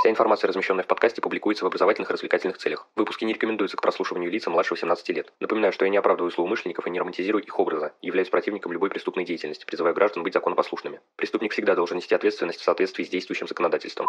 Вся информация, размещенная в подкасте, публикуется в образовательных и развлекательных целях. Выпуски не рекомендуются к прослушиванию лица младше 18 лет. Напоминаю, что я не оправдываю злоумышленников и не романтизирую их образа, являюсь противником любой преступной деятельности, призываю граждан быть законопослушными. Преступник всегда должен нести ответственность в соответствии с действующим законодательством.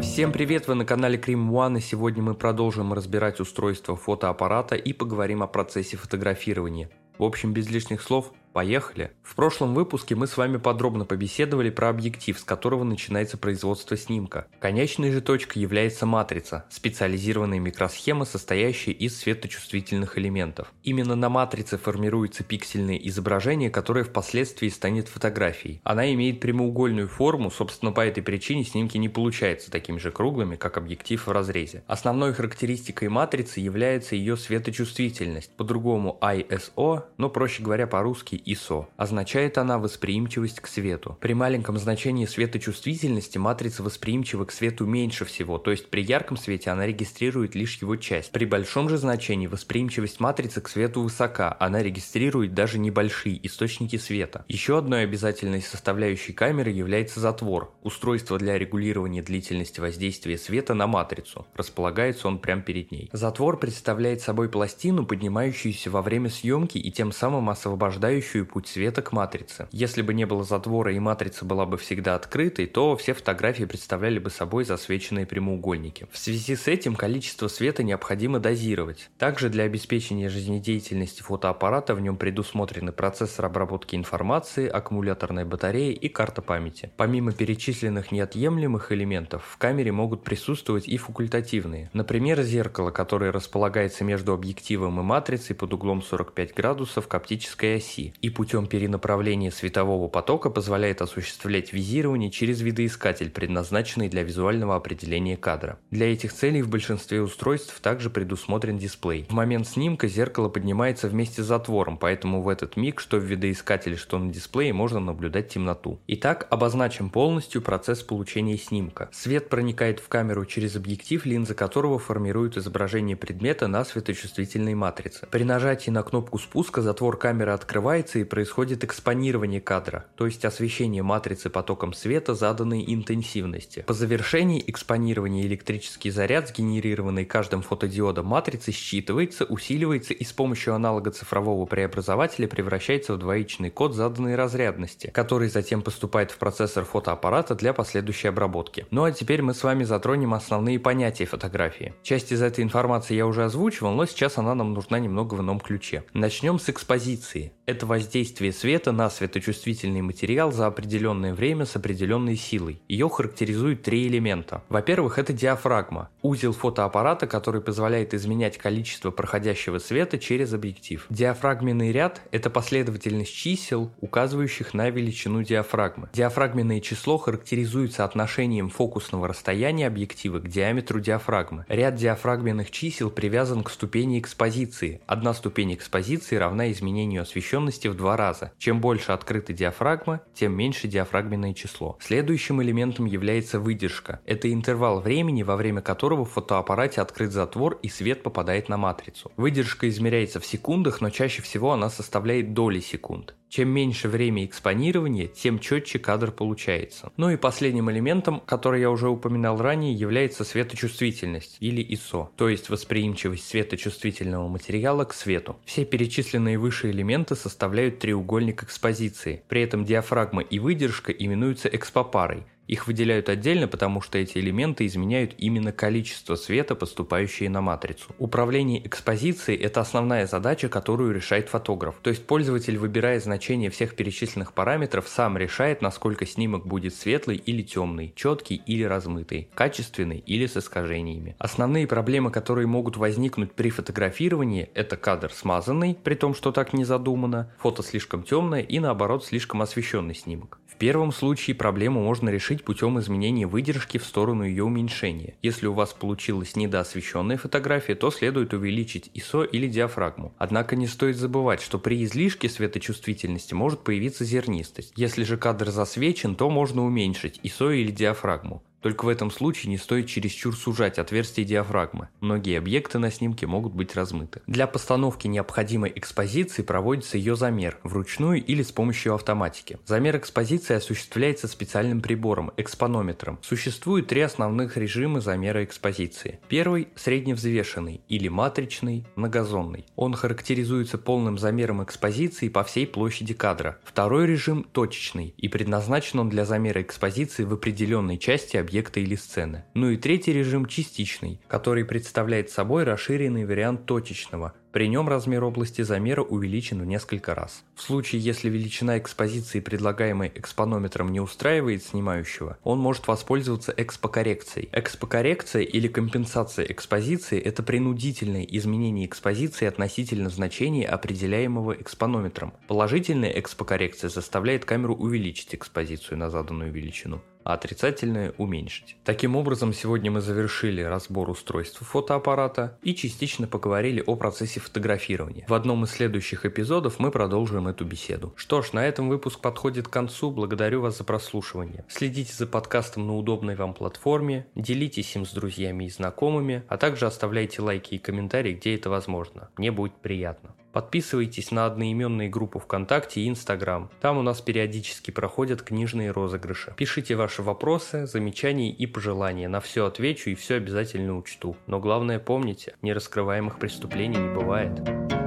Всем привет, вы на канале Cream One, и сегодня мы продолжим разбирать устройство фотоаппарата и поговорим о процессе фотографирования. В общем, без лишних слов, Поехали! В прошлом выпуске мы с вами подробно побеседовали про объектив, с которого начинается производство снимка. Конечной же точкой является матрица, специализированная микросхема, состоящая из светочувствительных элементов. Именно на матрице формируется пиксельное изображение, которое впоследствии станет фотографией. Она имеет прямоугольную форму, собственно по этой причине снимки не получаются такими же круглыми, как объектив в разрезе. Основной характеристикой матрицы является ее светочувствительность, по-другому ISO, но проще говоря по-русски ISO. Означает она восприимчивость к свету. При маленьком значении светочувствительности матрица восприимчива к свету меньше всего, то есть при ярком свете она регистрирует лишь его часть. При большом же значении восприимчивость матрицы к свету высока, она регистрирует даже небольшие источники света. Еще одной обязательной составляющей камеры является затвор, устройство для регулирования длительности воздействия света на матрицу. Располагается он прямо перед ней. Затвор представляет собой пластину, поднимающуюся во время съемки и тем самым освобождающую ведущую путь света к матрице. Если бы не было затвора и матрица была бы всегда открытой, то все фотографии представляли бы собой засвеченные прямоугольники. В связи с этим количество света необходимо дозировать. Также для обеспечения жизнедеятельности фотоаппарата в нем предусмотрены процессор обработки информации, аккумуляторная батарея и карта памяти. Помимо перечисленных неотъемлемых элементов, в камере могут присутствовать и факультативные. Например, зеркало, которое располагается между объективом и матрицей под углом 45 градусов к оптической оси и путем перенаправления светового потока позволяет осуществлять визирование через видоискатель, предназначенный для визуального определения кадра. Для этих целей в большинстве устройств также предусмотрен дисплей. В момент снимка зеркало поднимается вместе с затвором, поэтому в этот миг, что в видоискателе, что на дисплее, можно наблюдать темноту. Итак, обозначим полностью процесс получения снимка. Свет проникает в камеру через объектив, линза которого формирует изображение предмета на светочувствительной матрице. При нажатии на кнопку спуска затвор камеры открывается проекции происходит экспонирование кадра, то есть освещение матрицы потоком света заданной интенсивности. По завершении экспонирования электрический заряд, сгенерированный каждым фотодиодом матрицы, считывается, усиливается и с помощью аналога цифрового преобразователя превращается в двоичный код заданной разрядности, который затем поступает в процессор фотоаппарата для последующей обработки. Ну а теперь мы с вами затронем основные понятия фотографии. Часть из этой информации я уже озвучивал, но сейчас она нам нужна немного в ином ключе. Начнем с экспозиции. Это воздействие света на светочувствительный материал за определенное время с определенной силой. Ее характеризуют три элемента. Во-первых, это диафрагма, узел фотоаппарата, который позволяет изменять количество проходящего света через объектив. Диафрагменный ряд – это последовательность чисел, указывающих на величину диафрагмы. Диафрагменное число характеризуется отношением фокусного расстояния объектива к диаметру диафрагмы. Ряд диафрагменных чисел привязан к ступени экспозиции. Одна ступень экспозиции равна изменению освещенности освещенности в два раза. Чем больше открыта диафрагма, тем меньше диафрагменное число. Следующим элементом является выдержка. Это интервал времени, во время которого в фотоаппарате открыт затвор и свет попадает на матрицу. Выдержка измеряется в секундах, но чаще всего она составляет доли секунд. Чем меньше время экспонирования, тем четче кадр получается. Ну и последним элементом, который я уже упоминал ранее, является светочувствительность или ISO, то есть восприимчивость светочувствительного материала к свету. Все перечисленные выше элементы составляют треугольник экспозиции. При этом диафрагма и выдержка именуются экспопарой – их выделяют отдельно, потому что эти элементы изменяют именно количество света, поступающее на матрицу. Управление экспозицией – это основная задача, которую решает фотограф. То есть пользователь, выбирая значение всех перечисленных параметров, сам решает, насколько снимок будет светлый или темный, четкий или размытый, качественный или с искажениями. Основные проблемы, которые могут возникнуть при фотографировании – это кадр смазанный, при том, что так не задумано, фото слишком темное и наоборот слишком освещенный снимок. В первом случае проблему можно решить путем изменения выдержки в сторону ее уменьшения. Если у вас получилась недоосвещенная фотография, то следует увеличить ISO или диафрагму. Однако не стоит забывать, что при излишке светочувствительности может появиться зернистость. Если же кадр засвечен, то можно уменьшить ISO или диафрагму. Только в этом случае не стоит чересчур сужать отверстие диафрагмы. Многие объекты на снимке могут быть размыты. Для постановки необходимой экспозиции проводится ее замер вручную или с помощью автоматики. Замер экспозиции осуществляется специальным прибором – экспонометром. Существует три основных режима замера экспозиции. Первый – средневзвешенный или матричный, многозонный. Он характеризуется полным замером экспозиции по всей площади кадра. Второй режим – точечный и предназначен он для замера экспозиции в определенной части объекта или сцены. Ну и третий режим – частичный, который представляет собой расширенный вариант точечного – при нем размер области замера увеличен в несколько раз. В случае, если величина экспозиции, предлагаемой экспонометром, не устраивает снимающего, он может воспользоваться экспокоррекцией. Экспокоррекция или компенсация экспозиции – это принудительное изменение экспозиции относительно значения, определяемого экспонометром. Положительная экспокоррекция заставляет камеру увеличить экспозицию на заданную величину а отрицательное уменьшить. Таким образом, сегодня мы завершили разбор устройств фотоаппарата и частично поговорили о процессе фотографирования. В одном из следующих эпизодов мы продолжим эту беседу. Что ж, на этом выпуск подходит к концу. Благодарю вас за прослушивание. Следите за подкастом на удобной вам платформе, делитесь им с друзьями и знакомыми, а также оставляйте лайки и комментарии, где это возможно. Мне будет приятно. Подписывайтесь на одноименные группы ВКонтакте и Инстаграм. Там у нас периодически проходят книжные розыгрыши. Пишите ваши вопросы, замечания и пожелания. На все отвечу и все обязательно учту. Но главное помните, нераскрываемых преступлений не бывает.